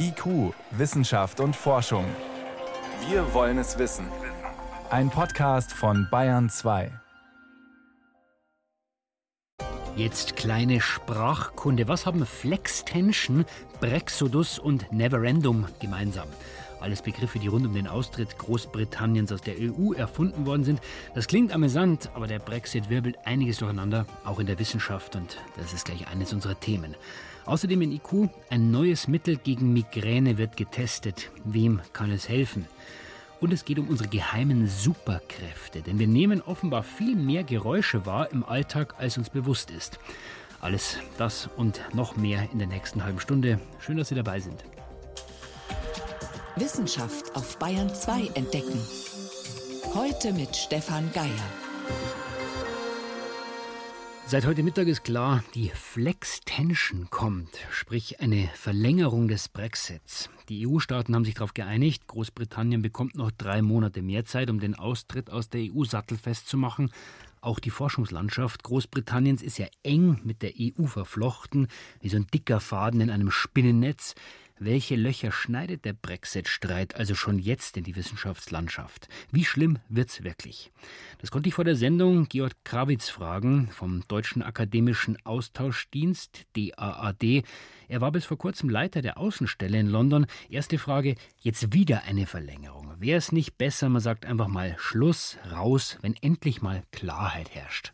IQ, Wissenschaft und Forschung. Wir wollen es wissen. Ein Podcast von Bayern 2. Jetzt kleine Sprachkunde. Was haben Flextension, Brexodus und Neverendum gemeinsam? Alles Begriffe, die rund um den Austritt Großbritanniens aus der EU erfunden worden sind. Das klingt amüsant, aber der Brexit wirbelt einiges durcheinander, auch in der Wissenschaft. Und das ist gleich eines unserer Themen. Außerdem in IQ, ein neues Mittel gegen Migräne wird getestet. Wem kann es helfen? Und es geht um unsere geheimen Superkräfte, denn wir nehmen offenbar viel mehr Geräusche wahr im Alltag, als uns bewusst ist. Alles das und noch mehr in der nächsten halben Stunde. Schön, dass Sie dabei sind. Wissenschaft auf Bayern 2 entdecken. Heute mit Stefan Geier. Seit heute Mittag ist klar, die Flex-Tension kommt, sprich eine Verlängerung des Brexits. Die EU-Staaten haben sich darauf geeinigt, Großbritannien bekommt noch drei Monate mehr Zeit, um den Austritt aus der EU sattelfest zu machen. Auch die Forschungslandschaft Großbritanniens ist ja eng mit der EU verflochten, wie so ein dicker Faden in einem Spinnennetz. Welche Löcher schneidet der Brexit-Streit also schon jetzt in die Wissenschaftslandschaft? Wie schlimm wird's wirklich? Das konnte ich vor der Sendung Georg Krawitz fragen vom Deutschen Akademischen Austauschdienst DAAD. Er war bis vor kurzem Leiter der Außenstelle in London. Erste Frage, jetzt wieder eine Verlängerung. Wäre es nicht besser, man sagt einfach mal Schluss, raus, wenn endlich mal Klarheit herrscht?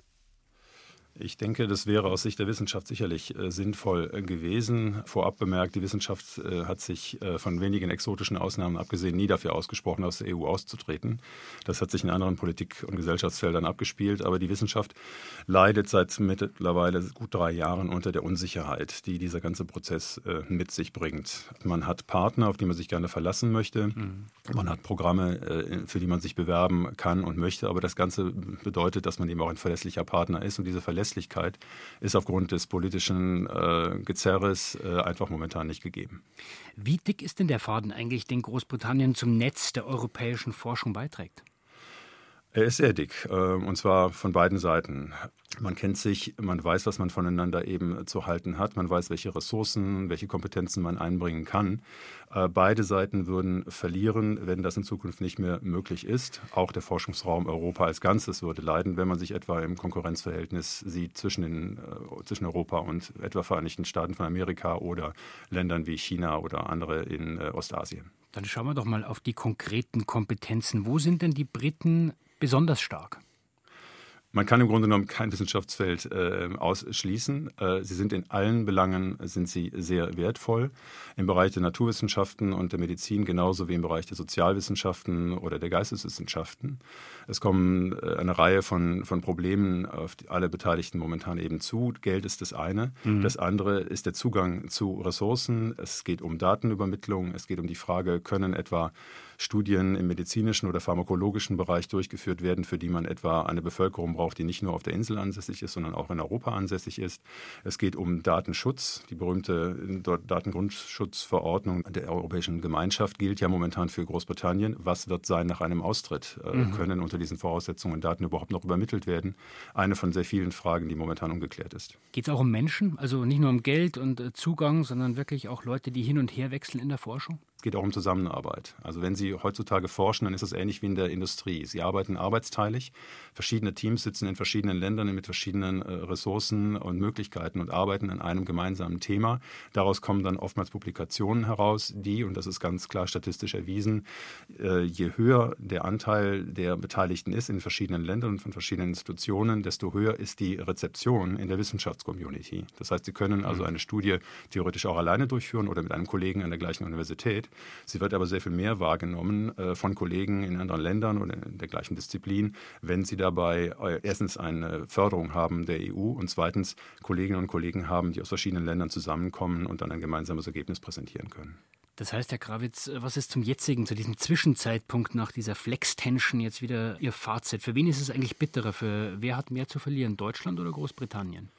Ich denke, das wäre aus Sicht der Wissenschaft sicherlich äh, sinnvoll äh, gewesen. Vorab bemerkt, die Wissenschaft äh, hat sich äh, von wenigen exotischen Ausnahmen abgesehen nie dafür ausgesprochen, aus der EU auszutreten. Das hat sich in anderen Politik- und Gesellschaftsfeldern abgespielt. Aber die Wissenschaft leidet seit mittlerweile gut drei Jahren unter der Unsicherheit, die dieser ganze Prozess äh, mit sich bringt. Man hat Partner, auf die man sich gerne verlassen möchte. Mhm. Man hat Programme, äh, für die man sich bewerben kann und möchte. Aber das Ganze bedeutet, dass man eben auch ein verlässlicher Partner ist. Und diese Verlässlichkeit Verlässlichkeit ist aufgrund des politischen äh, Gezerres äh, einfach momentan nicht gegeben. Wie dick ist denn der Faden eigentlich, den Großbritannien zum Netz der europäischen Forschung beiträgt? Er ist sehr dick, äh, und zwar von beiden Seiten. Man kennt sich, man weiß, was man voneinander eben zu halten hat, man weiß, welche Ressourcen, welche Kompetenzen man einbringen kann. Äh, beide Seiten würden verlieren, wenn das in Zukunft nicht mehr möglich ist. Auch der Forschungsraum Europa als Ganzes würde leiden, wenn man sich etwa im Konkurrenzverhältnis sieht zwischen, den, äh, zwischen Europa und etwa Vereinigten Staaten von Amerika oder Ländern wie China oder andere in Ostasien. Dann schauen wir doch mal auf die konkreten Kompetenzen. Wo sind denn die Briten besonders stark? Man kann im Grunde genommen kein Wissenschaftsfeld äh, ausschließen. Äh, sie sind in allen Belangen sind sie sehr wertvoll. Im Bereich der Naturwissenschaften und der Medizin genauso wie im Bereich der Sozialwissenschaften oder der Geisteswissenschaften. Es kommen äh, eine Reihe von, von Problemen auf die, alle Beteiligten momentan eben zu. Geld ist das eine. Mhm. Das andere ist der Zugang zu Ressourcen. Es geht um Datenübermittlung. Es geht um die Frage, können etwa Studien im medizinischen oder pharmakologischen Bereich durchgeführt werden, für die man etwa eine Bevölkerung braucht, die nicht nur auf der Insel ansässig ist, sondern auch in Europa ansässig ist. Es geht um Datenschutz. Die berühmte Datengrundschutzverordnung der Europäischen Gemeinschaft gilt ja momentan für Großbritannien. Was wird sein nach einem Austritt? Äh, mhm. Können unter diesen Voraussetzungen Daten überhaupt noch übermittelt werden? Eine von sehr vielen Fragen, die momentan ungeklärt ist. Geht es auch um Menschen? Also nicht nur um Geld und äh, Zugang, sondern wirklich auch Leute, die hin und her wechseln in der Forschung? Geht auch um Zusammenarbeit. Also wenn Sie heutzutage forschen, dann ist es ähnlich wie in der Industrie. Sie arbeiten arbeitsteilig. Verschiedene Teams sitzen in verschiedenen Ländern mit verschiedenen äh, Ressourcen und Möglichkeiten und arbeiten an einem gemeinsamen Thema. Daraus kommen dann oftmals Publikationen heraus, die, und das ist ganz klar statistisch erwiesen, äh, je höher der Anteil der Beteiligten ist in verschiedenen Ländern und von verschiedenen Institutionen, desto höher ist die Rezeption in der Wissenschaftscommunity. Das heißt, Sie können also mhm. eine Studie theoretisch auch alleine durchführen oder mit einem Kollegen an der gleichen Universität. Sie wird aber sehr viel mehr wahrgenommen äh, von Kollegen in anderen Ländern oder in der gleichen Disziplin, wenn sie dabei äh, erstens eine Förderung haben der EU und zweitens Kolleginnen und Kollegen haben, die aus verschiedenen Ländern zusammenkommen und dann ein gemeinsames Ergebnis präsentieren können. Das heißt, Herr Krawitz, was ist zum jetzigen, zu diesem Zwischenzeitpunkt nach dieser Flex-Tension jetzt wieder Ihr Fazit? Für wen ist es eigentlich bitterer? Für wer hat mehr zu verlieren, Deutschland oder Großbritannien?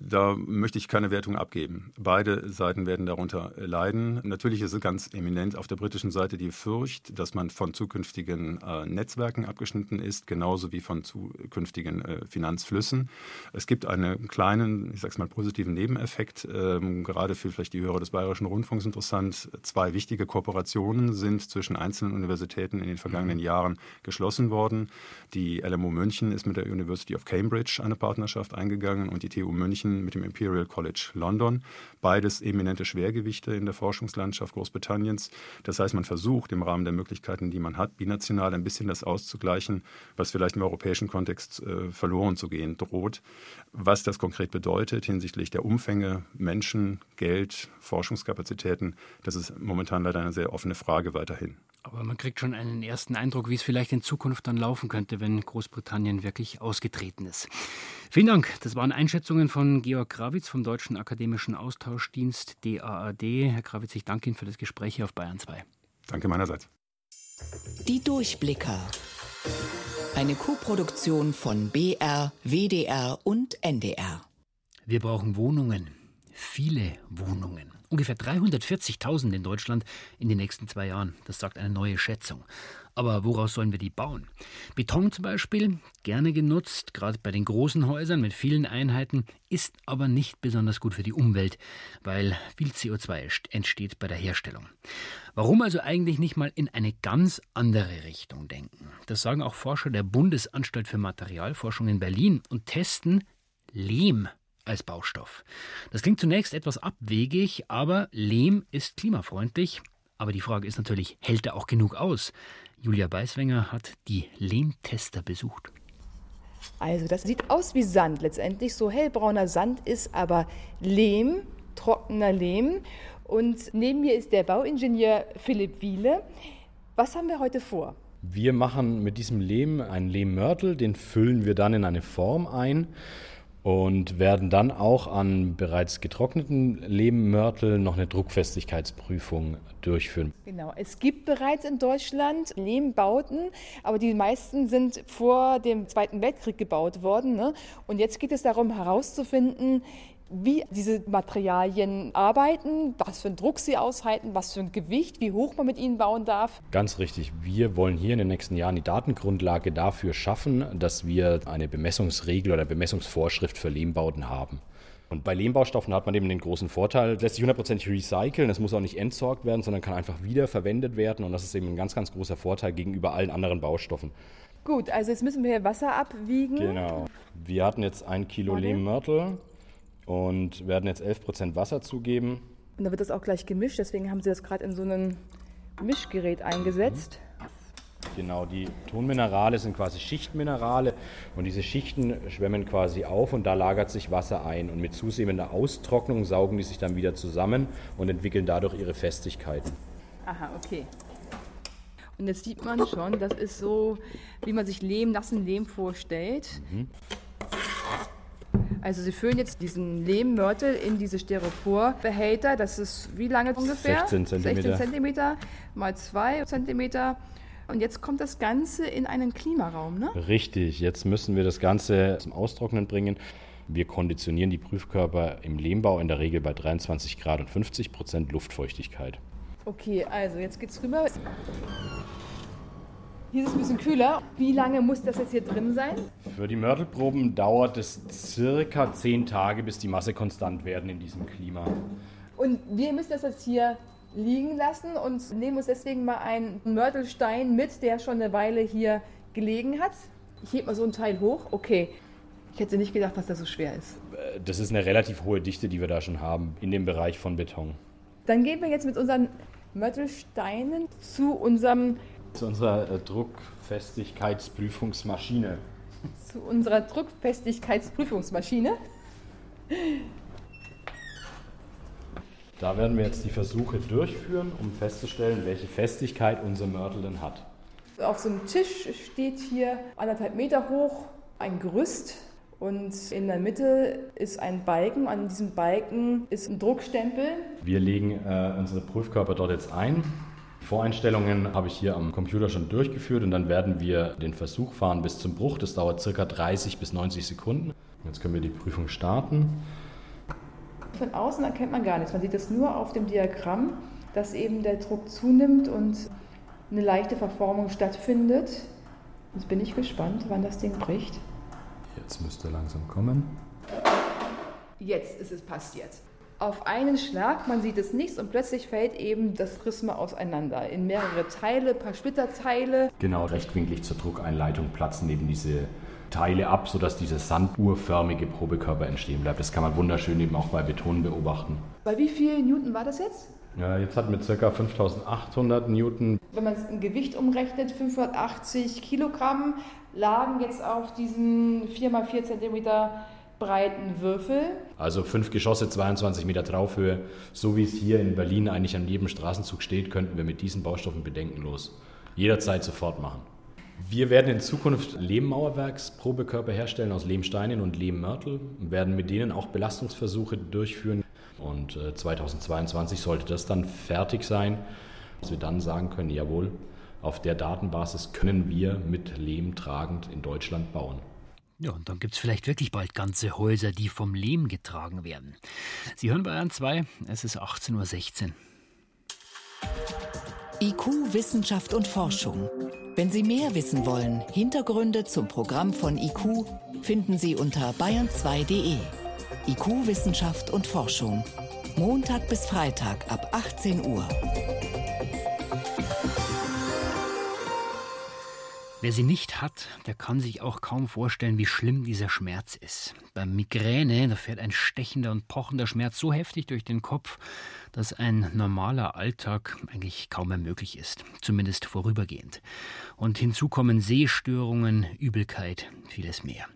Da möchte ich keine Wertung abgeben. Beide Seiten werden darunter leiden. Natürlich ist es ganz eminent auf der britischen Seite die Furcht, dass man von zukünftigen äh, Netzwerken abgeschnitten ist, genauso wie von zukünftigen äh, Finanzflüssen. Es gibt einen kleinen, ich sage es mal, positiven Nebeneffekt, ähm, gerade für vielleicht die Hörer des Bayerischen Rundfunks interessant. Zwei wichtige Kooperationen sind zwischen einzelnen Universitäten in den vergangenen Jahren geschlossen worden. Die LMU München ist mit der University of Cambridge eine Partnerschaft eingegangen und die TU München mit dem Imperial College London. Beides eminente Schwergewichte in der Forschungslandschaft Großbritanniens. Das heißt, man versucht im Rahmen der Möglichkeiten, die man hat, binational ein bisschen das auszugleichen, was vielleicht im europäischen Kontext äh, verloren zu gehen droht. Was das konkret bedeutet hinsichtlich der Umfänge, Menschen, Geld, Forschungskapazitäten, das ist momentan leider eine sehr offene Frage weiterhin. Aber man kriegt schon einen ersten Eindruck, wie es vielleicht in Zukunft dann laufen könnte, wenn Großbritannien wirklich ausgetreten ist. Vielen Dank. Das waren Einschätzungen von Georg Krawitz vom Deutschen Akademischen Austauschdienst DAAD. Herr Krawitz, ich danke Ihnen für das Gespräch hier auf Bayern 2. Danke meinerseits. Die Durchblicker. Eine Koproduktion von BR, WDR und NDR. Wir brauchen Wohnungen. Viele Wohnungen. Ungefähr 340.000 in Deutschland in den nächsten zwei Jahren. Das sagt eine neue Schätzung. Aber woraus sollen wir die bauen? Beton zum Beispiel, gerne genutzt, gerade bei den großen Häusern mit vielen Einheiten, ist aber nicht besonders gut für die Umwelt, weil viel CO2 entsteht bei der Herstellung. Warum also eigentlich nicht mal in eine ganz andere Richtung denken? Das sagen auch Forscher der Bundesanstalt für Materialforschung in Berlin und testen Lehm als Baustoff. Das klingt zunächst etwas abwegig, aber Lehm ist klimafreundlich. Aber die Frage ist natürlich, hält er auch genug aus? Julia Beiswenger hat die Lehmtester besucht. Also das sieht aus wie Sand letztendlich, so hellbrauner Sand ist aber Lehm, trockener Lehm. Und neben mir ist der Bauingenieur Philipp Wiele. Was haben wir heute vor? Wir machen mit diesem Lehm einen Lehmmörtel, den füllen wir dann in eine Form ein und werden dann auch an bereits getrockneten Lehmmörtel noch eine Druckfestigkeitsprüfung durchführen. Genau, es gibt bereits in Deutschland Lehmbauten, aber die meisten sind vor dem Zweiten Weltkrieg gebaut worden. Ne? Und jetzt geht es darum herauszufinden, wie diese Materialien arbeiten, was für einen Druck sie aushalten, was für ein Gewicht, wie hoch man mit ihnen bauen darf. Ganz richtig. Wir wollen hier in den nächsten Jahren die Datengrundlage dafür schaffen, dass wir eine Bemessungsregel oder Bemessungsvorschrift für Lehmbauten haben. Und bei Lehmbaustoffen hat man eben den großen Vorteil, lässt sich hundertprozentig recyceln, es muss auch nicht entsorgt werden, sondern kann einfach wiederverwendet werden und das ist eben ein ganz, ganz großer Vorteil gegenüber allen anderen Baustoffen. Gut, also jetzt müssen wir hier Wasser abwiegen. Genau. Wir hatten jetzt ein Kilo Lehmmörtel und werden jetzt 11% Wasser zugeben. Und dann wird das auch gleich gemischt, deswegen haben Sie das gerade in so ein Mischgerät eingesetzt. Genau, die Tonminerale sind quasi Schichtminerale und diese Schichten schwemmen quasi auf und da lagert sich Wasser ein und mit zunehmender Austrocknung saugen die sich dann wieder zusammen und entwickeln dadurch ihre Festigkeiten. Aha, okay. Und jetzt sieht man schon, das ist so, wie man sich Lehm, nassen Lehm vorstellt. Mhm. Also Sie füllen jetzt diesen Lehmmörtel in diese Styroporbehälter. Das ist wie lange ungefähr? 16 cm. 16 cm mal 2 cm. Und jetzt kommt das Ganze in einen Klimaraum, ne? Richtig, jetzt müssen wir das Ganze zum Austrocknen bringen. Wir konditionieren die Prüfkörper im Lehmbau in der Regel bei 23 Grad und 50 Prozent Luftfeuchtigkeit. Okay, also jetzt geht's rüber. Hier ist es ein bisschen kühler. Wie lange muss das jetzt hier drin sein? Für die Mörtelproben dauert es circa zehn Tage, bis die Masse konstant werden in diesem Klima. Und wir müssen das jetzt hier liegen lassen und nehmen uns deswegen mal einen Mörtelstein mit, der schon eine Weile hier gelegen hat. Ich hebe mal so ein Teil hoch. Okay. Ich hätte nicht gedacht, dass das so schwer ist. Das ist eine relativ hohe Dichte, die wir da schon haben in dem Bereich von Beton. Dann gehen wir jetzt mit unseren Mörtelsteinen zu unserem zu unserer äh, Druckfestigkeitsprüfungsmaschine. Zu unserer Druckfestigkeitsprüfungsmaschine. Da werden wir jetzt die Versuche durchführen, um festzustellen, welche Festigkeit unser Mörtel denn hat. Auf so einem Tisch steht hier anderthalb Meter hoch ein Gerüst und in der Mitte ist ein Balken. An diesem Balken ist ein Druckstempel. Wir legen äh, unsere Prüfkörper dort jetzt ein. Voreinstellungen habe ich hier am Computer schon durchgeführt und dann werden wir den Versuch fahren bis zum Bruch. Das dauert circa 30 bis 90 Sekunden. Jetzt können wir die Prüfung starten. Von außen erkennt man gar nichts. Man sieht es nur auf dem Diagramm, dass eben der Druck zunimmt und eine leichte Verformung stattfindet. Jetzt bin ich gespannt, wann das Ding bricht. Jetzt müsste langsam kommen. Jetzt ist es passiert. Auf einen Schlag, man sieht es nichts und plötzlich fällt eben das Prisma auseinander in mehrere Teile, ein paar Splitterteile. Genau, rechtwinklig zur Druckeinleitung platzen eben diese Teile ab, sodass dieser sanduhrförmige Probekörper entstehen bleibt. Das kann man wunderschön eben auch bei Beton beobachten. Bei wie viel Newton war das jetzt? Ja, jetzt hat mit ca. 5800 Newton. Wenn man es in Gewicht umrechnet, 580 Kilogramm lagen jetzt auf diesen 4 x 4 Zentimeter breiten Würfel. Also fünf Geschosse, 22 Meter Traufhöhe. So wie es hier in Berlin eigentlich an jedem Straßenzug steht, könnten wir mit diesen Baustoffen bedenkenlos jederzeit sofort machen. Wir werden in Zukunft Lehmmauerwerksprobekörper herstellen aus Lehmsteinen und Lehmmörtel und werden mit denen auch Belastungsversuche durchführen. Und 2022 äh, sollte das dann fertig sein, dass wir dann sagen können, jawohl, auf der Datenbasis können wir mit Lehm tragend in Deutschland bauen. Ja, und dann gibt es vielleicht wirklich bald ganze Häuser, die vom Lehm getragen werden. Sie hören Bayern 2, es ist 18.16 Uhr. IQ, Wissenschaft und Forschung. Wenn Sie mehr wissen wollen, Hintergründe zum Programm von IQ finden Sie unter bayern2.de. IQ, Wissenschaft und Forschung. Montag bis Freitag ab 18 Uhr. Wer sie nicht hat, der kann sich auch kaum vorstellen, wie schlimm dieser Schmerz ist. Beim Migräne, da fährt ein stechender und pochender Schmerz so heftig durch den Kopf, dass ein normaler Alltag eigentlich kaum mehr möglich ist, zumindest vorübergehend. Und hinzu kommen Sehstörungen, Übelkeit, vieles mehr.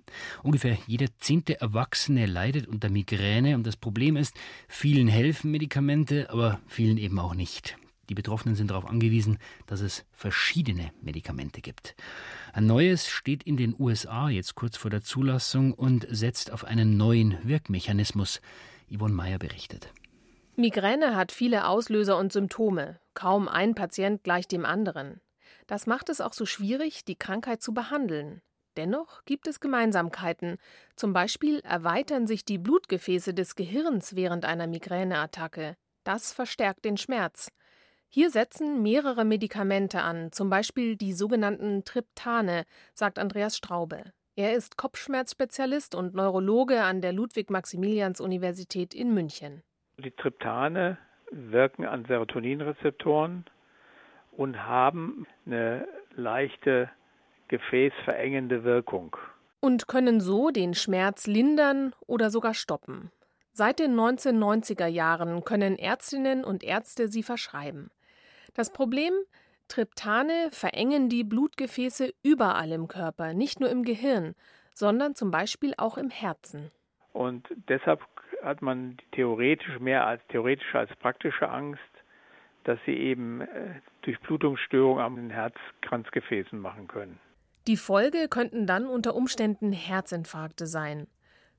Ungefähr jeder zehnte Erwachsene leidet unter Migräne und das Problem ist, vielen helfen Medikamente, aber vielen eben auch nicht. Die Betroffenen sind darauf angewiesen, dass es verschiedene Medikamente gibt. Ein neues steht in den USA jetzt kurz vor der Zulassung und setzt auf einen neuen Wirkmechanismus. Yvonne Meyer berichtet. Migräne hat viele Auslöser und Symptome. Kaum ein Patient gleich dem anderen. Das macht es auch so schwierig, die Krankheit zu behandeln. Dennoch gibt es Gemeinsamkeiten. Zum Beispiel erweitern sich die Blutgefäße des Gehirns während einer Migräneattacke. Das verstärkt den Schmerz. Hier setzen mehrere Medikamente an, zum Beispiel die sogenannten Triptane, sagt Andreas Straube. Er ist Kopfschmerzspezialist und Neurologe an der Ludwig-Maximilians-Universität in München. Die Triptane wirken an Serotoninrezeptoren und haben eine leichte gefäßverengende Wirkung. Und können so den Schmerz lindern oder sogar stoppen. Seit den 1990er Jahren können Ärztinnen und Ärzte sie verschreiben. Das Problem? Triptane verengen die Blutgefäße überall im Körper, nicht nur im Gehirn, sondern zum Beispiel auch im Herzen. Und deshalb hat man theoretisch mehr als theoretische als praktische Angst, dass sie eben äh, Durchblutungsstörungen am Herzkranzgefäßen machen können. Die Folge könnten dann unter Umständen Herzinfarkte sein.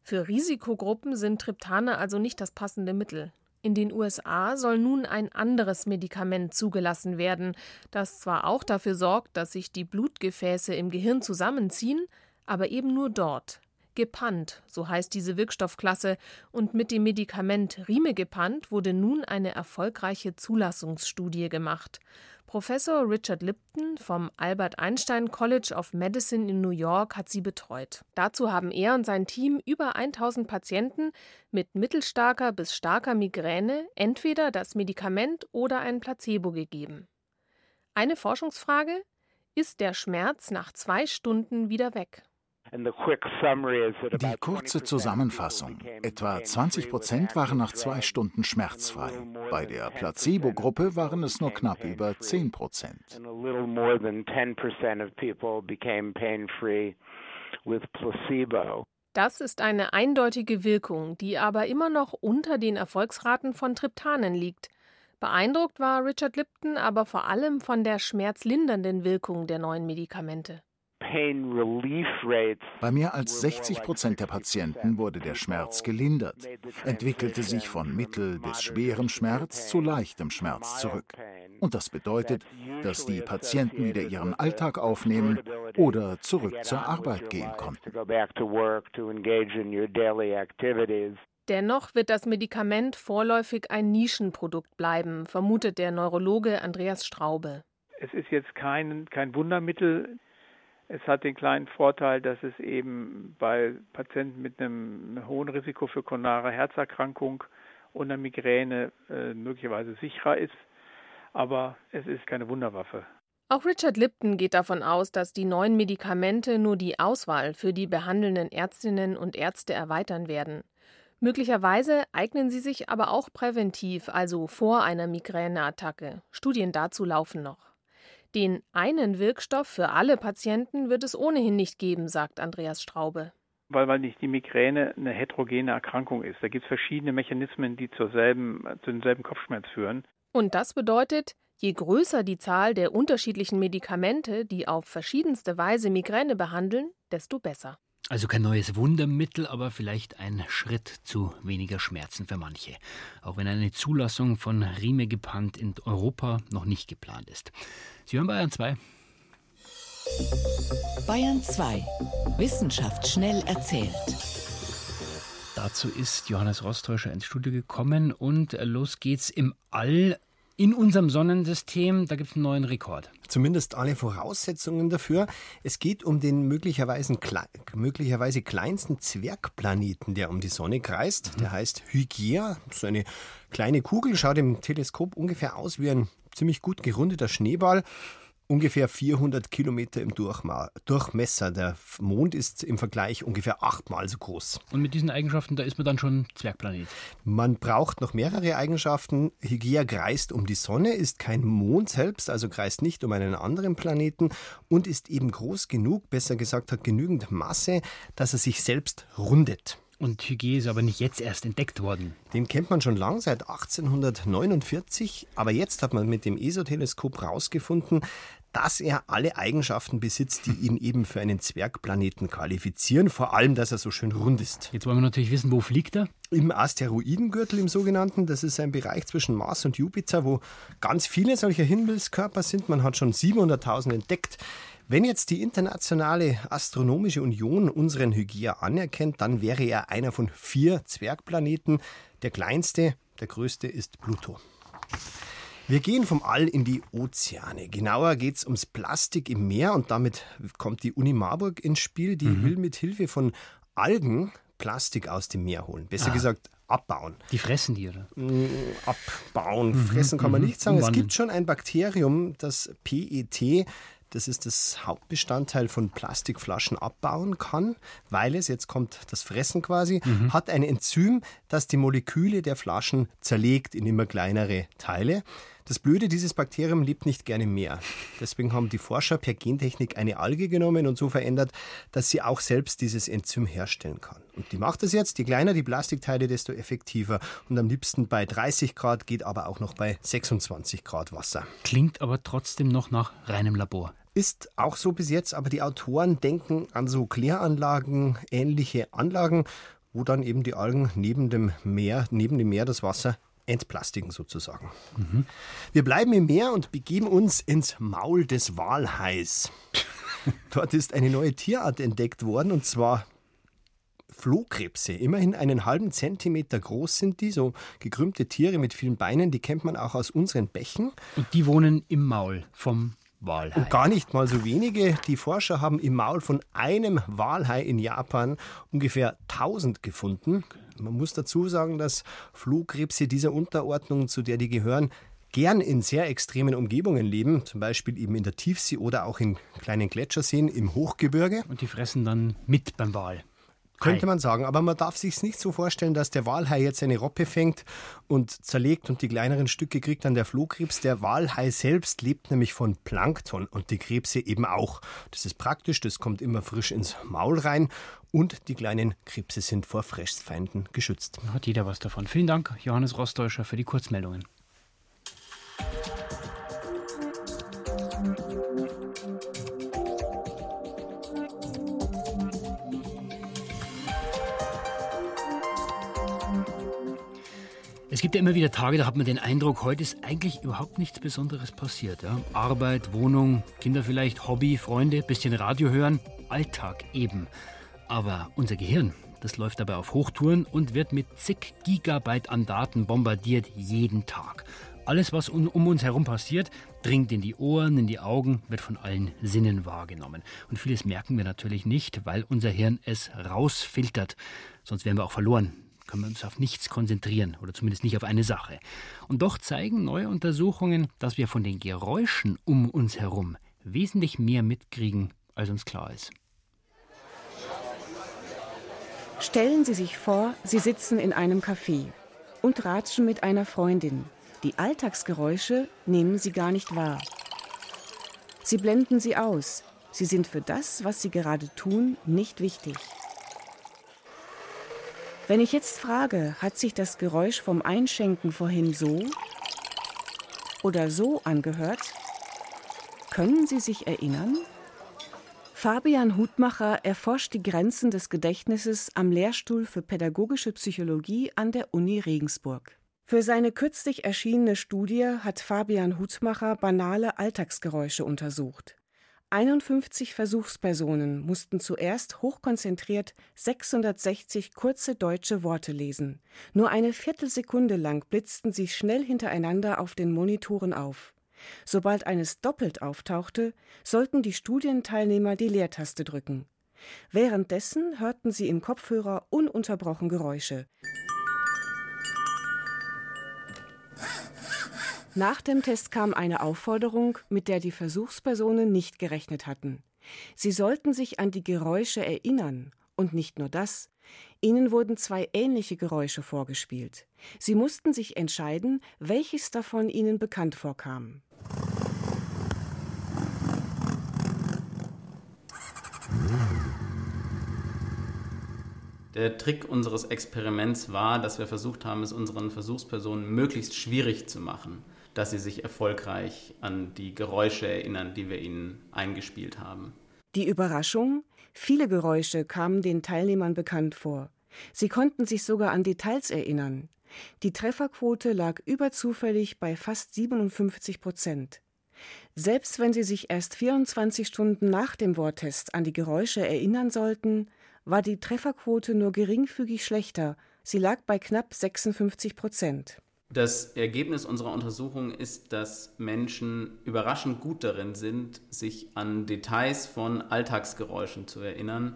Für Risikogruppen sind Triptane also nicht das passende Mittel. In den USA soll nun ein anderes Medikament zugelassen werden, das zwar auch dafür sorgt, dass sich die Blutgefäße im Gehirn zusammenziehen, aber eben nur dort. Gepant, so heißt diese Wirkstoffklasse, und mit dem Medikament Rimegepant wurde nun eine erfolgreiche Zulassungsstudie gemacht. Professor Richard Lipton vom Albert Einstein College of Medicine in New York hat sie betreut. Dazu haben er und sein Team über 1000 Patienten mit mittelstarker bis starker Migräne entweder das Medikament oder ein Placebo gegeben. Eine Forschungsfrage: Ist der Schmerz nach zwei Stunden wieder weg? Die kurze Zusammenfassung. Etwa 20 Prozent waren nach zwei Stunden schmerzfrei. Bei der Placebo-Gruppe waren es nur knapp über 10 Prozent. Das ist eine eindeutige Wirkung, die aber immer noch unter den Erfolgsraten von Triptanen liegt. Beeindruckt war Richard Lipton aber vor allem von der schmerzlindernden Wirkung der neuen Medikamente. Bei mehr als 60 Prozent der Patienten wurde der Schmerz gelindert, entwickelte sich von mittel- bis schwerem Schmerz zu leichtem Schmerz zurück. Und das bedeutet, dass die Patienten wieder ihren Alltag aufnehmen oder zurück zur Arbeit gehen konnten. Dennoch wird das Medikament vorläufig ein Nischenprodukt bleiben, vermutet der Neurologe Andreas Straube. Es ist jetzt kein, kein Wundermittel. Es hat den kleinen Vorteil, dass es eben bei Patienten mit einem hohen Risiko für koronare Herzerkrankung und einer Migräne äh, möglicherweise sicherer ist. Aber es ist keine Wunderwaffe. Auch Richard Lipton geht davon aus, dass die neuen Medikamente nur die Auswahl für die behandelnden Ärztinnen und Ärzte erweitern werden. Möglicherweise eignen sie sich aber auch präventiv, also vor einer Migräneattacke. Studien dazu laufen noch. Den einen Wirkstoff für alle Patienten wird es ohnehin nicht geben, sagt Andreas Straube. Weil, weil nicht die Migräne eine heterogene Erkrankung ist. Da gibt es verschiedene Mechanismen, die zur selben, zu demselben Kopfschmerz führen. Und das bedeutet, je größer die Zahl der unterschiedlichen Medikamente, die auf verschiedenste Weise Migräne behandeln, desto besser. Also kein neues Wundermittel, aber vielleicht ein Schritt zu weniger Schmerzen für manche. Auch wenn eine Zulassung von Rimegepant in Europa noch nicht geplant ist. Sie hören Bayern 2. Bayern 2. Wissenschaft schnell erzählt. Dazu ist Johannes Rostäuscher ins Studio gekommen und los geht's im All in unserem Sonnensystem, da gibt es einen neuen Rekord. Zumindest alle Voraussetzungen dafür. Es geht um den möglicherweise, möglicherweise kleinsten Zwergplaneten, der um die Sonne kreist. Der heißt Hygiea. So eine kleine Kugel, schaut im Teleskop ungefähr aus wie ein ziemlich gut gerundeter Schneeball ungefähr 400 Kilometer im Durchmesser. Der Mond ist im Vergleich ungefähr achtmal so groß. Und mit diesen Eigenschaften, da ist man dann schon Zwergplanet. Man braucht noch mehrere Eigenschaften. Hygiea kreist um die Sonne, ist kein Mond selbst, also kreist nicht um einen anderen Planeten und ist eben groß genug, besser gesagt hat genügend Masse, dass er sich selbst rundet. Und Hygiea ist aber nicht jetzt erst entdeckt worden. Den kennt man schon lang, seit 1849. Aber jetzt hat man mit dem ESO-Teleskop herausgefunden, dass er alle Eigenschaften besitzt, die ihn eben für einen Zwergplaneten qualifizieren. Vor allem, dass er so schön rund ist. Jetzt wollen wir natürlich wissen, wo fliegt er? Im Asteroidengürtel, im sogenannten. Das ist ein Bereich zwischen Mars und Jupiter, wo ganz viele solcher Himmelskörper sind. Man hat schon 700.000 entdeckt. Wenn jetzt die Internationale Astronomische Union unseren Hygiea anerkennt, dann wäre er einer von vier Zwergplaneten. Der kleinste, der größte ist Pluto. Wir gehen vom All in die Ozeane. Genauer geht es ums Plastik im Meer und damit kommt die Uni Marburg ins Spiel. Die mhm. will mit Hilfe von Algen Plastik aus dem Meer holen. Besser ah. gesagt, abbauen. Die fressen die, oder? Mm, abbauen. Mhm. Fressen kann man mhm. nicht sagen. Es gibt schon ein Bakterium, das PET, das ist das Hauptbestandteil von Plastikflaschen abbauen kann, weil es, jetzt kommt das Fressen quasi, mhm. hat ein Enzym, das die Moleküle der Flaschen zerlegt in immer kleinere Teile. Das Blöde, dieses Bakterium lebt nicht gerne mehr. Deswegen haben die Forscher per Gentechnik eine Alge genommen und so verändert, dass sie auch selbst dieses Enzym herstellen kann. Und die macht das jetzt. Je kleiner die Plastikteile, desto effektiver. Und am liebsten bei 30 Grad, geht aber auch noch bei 26 Grad Wasser. Klingt aber trotzdem noch nach reinem Labor. Ist auch so bis jetzt, aber die Autoren denken an so Kläranlagen, ähnliche Anlagen, wo dann eben die Algen neben dem Meer, neben dem Meer das Wasser entplastiken sozusagen. Mhm. Wir bleiben im Meer und begeben uns ins Maul des Walhais. Dort ist eine neue Tierart entdeckt worden und zwar Flohkrebse. Immerhin einen halben Zentimeter groß sind die, so gekrümmte Tiere mit vielen Beinen, die kennt man auch aus unseren Bächen. Und die wohnen im Maul vom Walhai. Und gar nicht mal so wenige. Die Forscher haben im Maul von einem Walhai in Japan ungefähr 1000 gefunden. Man muss dazu sagen, dass Flohkrebse dieser Unterordnung, zu der die gehören, gern in sehr extremen Umgebungen leben, zum Beispiel eben in der Tiefsee oder auch in kleinen Gletscherseen im Hochgebirge. Und die fressen dann mit beim Wal. Könnte man sagen, aber man darf sich nicht so vorstellen, dass der Walhai jetzt eine Robbe fängt und zerlegt und die kleineren Stücke kriegt dann der Flohkrebs. Der Walhai selbst lebt nämlich von Plankton und die Krebse eben auch. Das ist praktisch, das kommt immer frisch ins Maul rein und die kleinen Krebse sind vor Fressfeinden geschützt. Hat jeder was davon. Vielen Dank, Johannes Rostäuscher, für die Kurzmeldungen. Es gibt ja immer wieder Tage, da hat man den Eindruck, heute ist eigentlich überhaupt nichts Besonderes passiert. Ja? Arbeit, Wohnung, Kinder vielleicht, Hobby, Freunde, bisschen Radio hören, Alltag eben. Aber unser Gehirn, das läuft dabei auf Hochtouren und wird mit zig Gigabyte an Daten bombardiert jeden Tag. Alles, was um, uns herum passiert, dringt in die Ohren, in die Augen, wird von allen Sinnen wahrgenommen. Und vieles merken wir natürlich nicht, weil unser Hirn es rausfiltert. Sonst wären wir auch verloren. Können wir uns auf nichts konzentrieren oder zumindest nicht auf eine Sache. Und doch zeigen neue Untersuchungen, dass wir von den Geräuschen um uns herum wesentlich mehr mitkriegen, als uns klar ist. Stellen Sie sich vor, Sie sitzen in einem Café und ratschen mit einer Freundin. Die Alltagsgeräusche nehmen Sie gar nicht wahr. Sie blenden sie aus. Sie sind für das, was Sie gerade tun, nicht wichtig. Wenn ich jetzt frage, hat sich das Geräusch vom Einschenken vorhin so oder so angehört, können Sie sich erinnern? Fabian Hutmacher erforscht die Grenzen des Gedächtnisses am Lehrstuhl für pädagogische Psychologie an der Uni Regensburg. Für seine kürzlich erschienene Studie hat Fabian Hutmacher banale Alltagsgeräusche untersucht. 51 Versuchspersonen mussten zuerst hochkonzentriert 660 kurze deutsche Worte lesen. Nur eine Viertelsekunde lang blitzten sie schnell hintereinander auf den Monitoren auf. Sobald eines doppelt auftauchte, sollten die Studienteilnehmer die Leertaste drücken. Währenddessen hörten sie im Kopfhörer ununterbrochen Geräusche. Nach dem Test kam eine Aufforderung, mit der die Versuchspersonen nicht gerechnet hatten. Sie sollten sich an die Geräusche erinnern. Und nicht nur das. Ihnen wurden zwei ähnliche Geräusche vorgespielt. Sie mussten sich entscheiden, welches davon ihnen bekannt vorkam. Der Trick unseres Experiments war, dass wir versucht haben, es unseren Versuchspersonen möglichst schwierig zu machen dass sie sich erfolgreich an die Geräusche erinnern, die wir ihnen eingespielt haben. Die Überraschung? Viele Geräusche kamen den Teilnehmern bekannt vor. Sie konnten sich sogar an Details erinnern. Die Trefferquote lag überzufällig bei fast 57 Prozent. Selbst wenn Sie sich erst 24 Stunden nach dem Worttest an die Geräusche erinnern sollten, war die Trefferquote nur geringfügig schlechter. Sie lag bei knapp 56 Prozent. Das Ergebnis unserer Untersuchung ist, dass Menschen überraschend gut darin sind, sich an Details von Alltagsgeräuschen zu erinnern,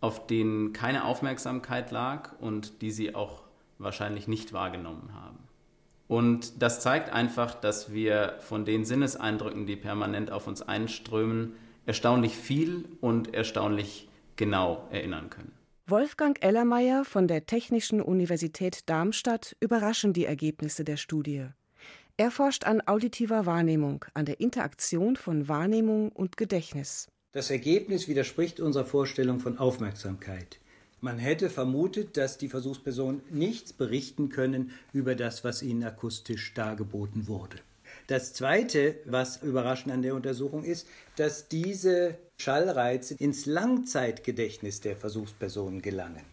auf denen keine Aufmerksamkeit lag und die sie auch wahrscheinlich nicht wahrgenommen haben. Und das zeigt einfach, dass wir von den Sinneseindrücken, die permanent auf uns einströmen, erstaunlich viel und erstaunlich genau erinnern können. Wolfgang Ellermeier von der Technischen Universität Darmstadt überraschen die Ergebnisse der Studie. Er forscht an auditiver Wahrnehmung, an der Interaktion von Wahrnehmung und Gedächtnis. Das Ergebnis widerspricht unserer Vorstellung von Aufmerksamkeit. Man hätte vermutet, dass die Versuchspersonen nichts berichten können über das, was ihnen akustisch dargeboten wurde. Das Zweite, was überraschend an der Untersuchung ist, dass diese Schallreize ins Langzeitgedächtnis der Versuchspersonen gelangen.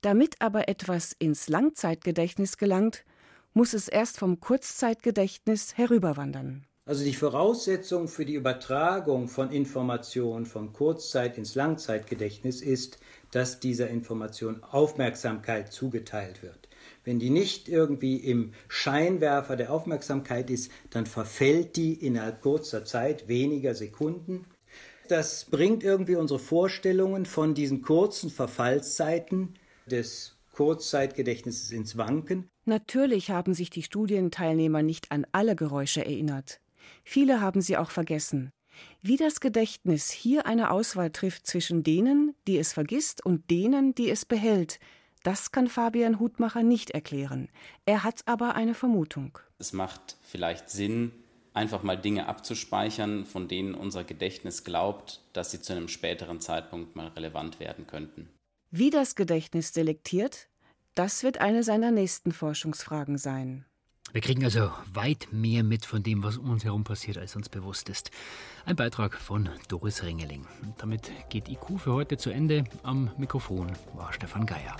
Damit aber etwas ins Langzeitgedächtnis gelangt, muss es erst vom Kurzzeitgedächtnis herüberwandern. Also die Voraussetzung für die Übertragung von Informationen vom Kurzzeit- ins Langzeitgedächtnis ist, dass dieser Information Aufmerksamkeit zugeteilt wird. Wenn die nicht irgendwie im Scheinwerfer der Aufmerksamkeit ist, dann verfällt die innerhalb kurzer Zeit, weniger Sekunden. Das bringt irgendwie unsere Vorstellungen von diesen kurzen Verfallszeiten des Kurzzeitgedächtnisses ins Wanken. Natürlich haben sich die Studienteilnehmer nicht an alle Geräusche erinnert. Viele haben sie auch vergessen. Wie das Gedächtnis hier eine Auswahl trifft zwischen denen, die es vergisst, und denen, die es behält, das kann Fabian Hutmacher nicht erklären. Er hat aber eine Vermutung. Es macht vielleicht Sinn, einfach mal Dinge abzuspeichern, von denen unser Gedächtnis glaubt, dass sie zu einem späteren Zeitpunkt mal relevant werden könnten. Wie das Gedächtnis selektiert, das wird eine seiner nächsten Forschungsfragen sein. Wir kriegen also weit mehr mit von dem, was um uns herum passiert, als uns bewusst ist. Ein Beitrag von Doris Ringeling. Und damit geht IQ für heute zu Ende. Am Mikrofon war Stefan Geier.